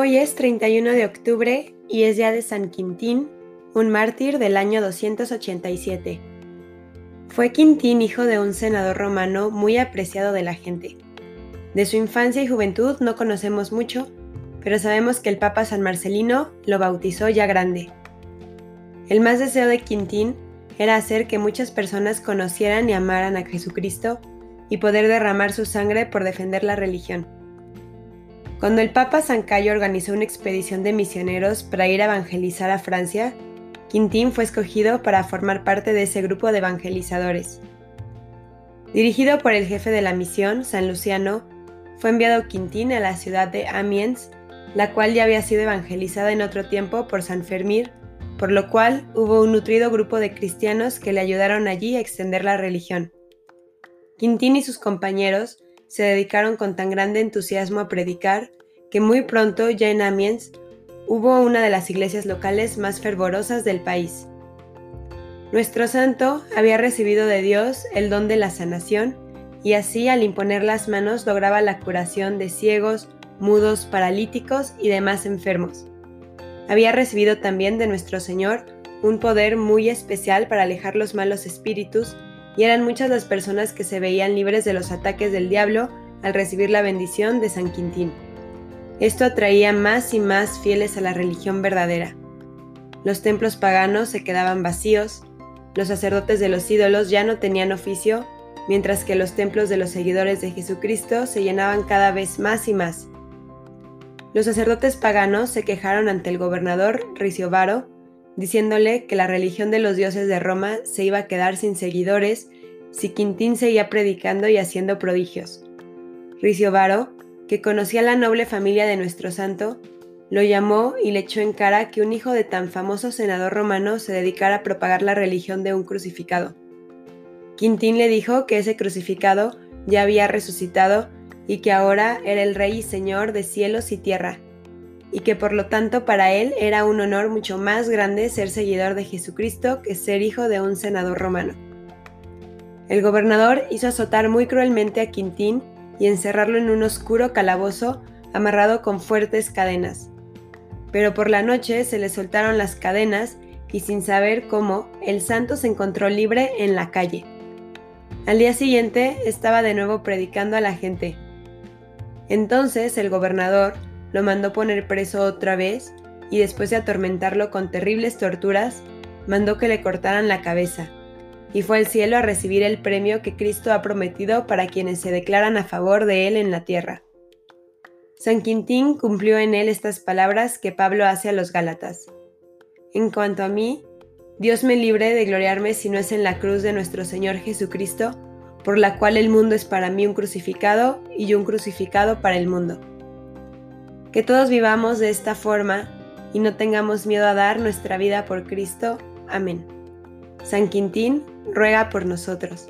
Hoy es 31 de octubre y es día de San Quintín, un mártir del año 287. Fue Quintín hijo de un senador romano muy apreciado de la gente. De su infancia y juventud no conocemos mucho, pero sabemos que el Papa San Marcelino lo bautizó ya grande. El más deseo de Quintín era hacer que muchas personas conocieran y amaran a Jesucristo y poder derramar su sangre por defender la religión. Cuando el Papa San Cayo organizó una expedición de misioneros para ir a evangelizar a Francia, Quintín fue escogido para formar parte de ese grupo de evangelizadores. Dirigido por el jefe de la misión, San Luciano, fue enviado Quintín a la ciudad de Amiens, la cual ya había sido evangelizada en otro tiempo por San Fermín, por lo cual hubo un nutrido grupo de cristianos que le ayudaron allí a extender la religión. Quintín y sus compañeros se dedicaron con tan grande entusiasmo a predicar que muy pronto ya en Amiens hubo una de las iglesias locales más fervorosas del país. Nuestro santo había recibido de Dios el don de la sanación y así al imponer las manos lograba la curación de ciegos, mudos, paralíticos y demás enfermos. Había recibido también de nuestro Señor un poder muy especial para alejar los malos espíritus y eran muchas las personas que se veían libres de los ataques del diablo al recibir la bendición de San Quintín. Esto atraía más y más fieles a la religión verdadera. Los templos paganos se quedaban vacíos, los sacerdotes de los ídolos ya no tenían oficio, mientras que los templos de los seguidores de Jesucristo se llenaban cada vez más y más. Los sacerdotes paganos se quejaron ante el gobernador Riciobaro diciéndole que la religión de los dioses de Roma se iba a quedar sin seguidores si Quintín seguía predicando y haciendo prodigios. Riciobaro, que conocía la noble familia de nuestro santo, lo llamó y le echó en cara que un hijo de tan famoso senador romano se dedicara a propagar la religión de un crucificado. Quintín le dijo que ese crucificado ya había resucitado y que ahora era el rey y señor de cielos y tierra, y que por lo tanto para él era un honor mucho más grande ser seguidor de Jesucristo que ser hijo de un senador romano. El gobernador hizo azotar muy cruelmente a Quintín y encerrarlo en un oscuro calabozo amarrado con fuertes cadenas. Pero por la noche se le soltaron las cadenas y sin saber cómo, el santo se encontró libre en la calle. Al día siguiente estaba de nuevo predicando a la gente. Entonces el gobernador, lo mandó poner preso otra vez y después de atormentarlo con terribles torturas, mandó que le cortaran la cabeza, y fue al cielo a recibir el premio que Cristo ha prometido para quienes se declaran a favor de él en la tierra. San Quintín cumplió en él estas palabras que Pablo hace a los Gálatas. En cuanto a mí, Dios me libre de gloriarme si no es en la cruz de nuestro Señor Jesucristo, por la cual el mundo es para mí un crucificado y yo un crucificado para el mundo. Que todos vivamos de esta forma y no tengamos miedo a dar nuestra vida por Cristo. Amén. San Quintín ruega por nosotros.